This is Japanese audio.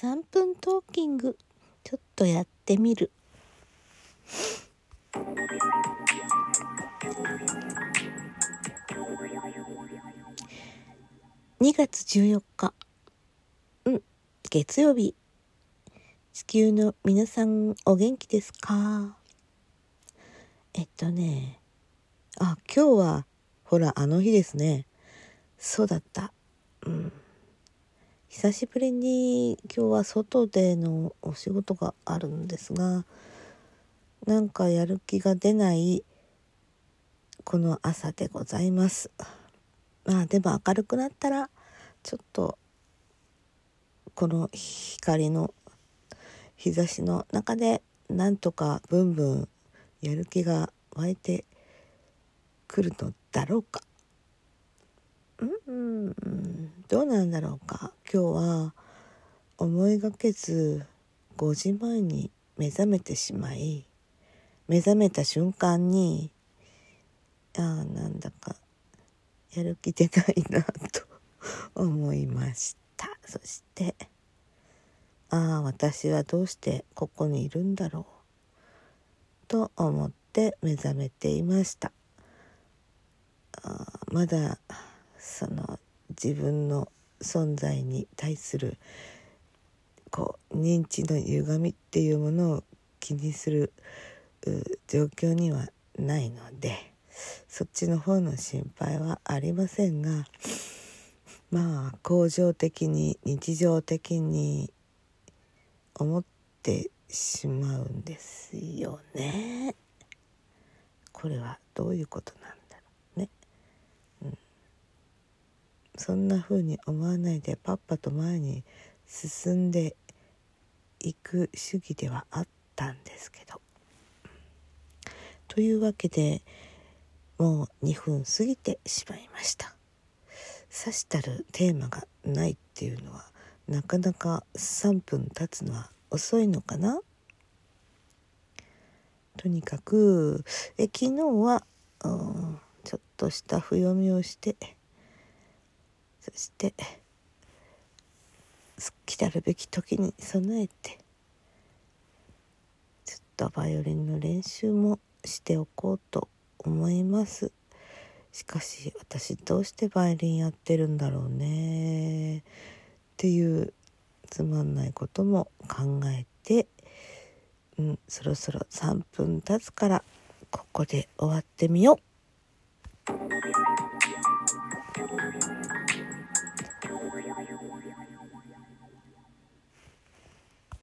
3分トーキング。ちょっとやってみる。2月14日。うん。月曜日。地球の皆さんお元気ですか？えっとね。あ今日はほらあの日ですね。そうだった。うん。久しぶりに今日は外でのお仕事があるんですがなんかやる気が出ないこの朝でございます。まあでも明るくなったらちょっとこの光の日差しの中でなんとかブンブンやる気が湧いてくるのだろうか。うんどうなんだろうか。今日は思いがけず5時前に目覚めてしまい目覚めた瞬間にああなんだかやる気出ないなと 思いました。そしてああ私はどうしてここにいるんだろうと思って目覚めていました。あまだその自分の存在に対するこう認知の歪みっていうものを気にする状況にはないのでそっちの方の心配はありませんがまあ恒常的に日常的に思ってしまうんですよね。これはどういうことなんだろうね。うん、そんな風に思わないでパッパと前に進んでいく主義ではあったんですけど。というわけでもう2分過ぎてしまいました。さしたるテーマがないっていうのはなかなか3分経つのは遅いのかな？とにかくえ昨日は、うん、ちょっとした譜読みをしてそして来たるべき時に備えてちょっとバイオリンの練習もしておこうと思いますしかし私どうしてバイオリンやってるんだろうねっていうつまんないことも考えて、うん、そろそろ3分経つからここで終わってみよう。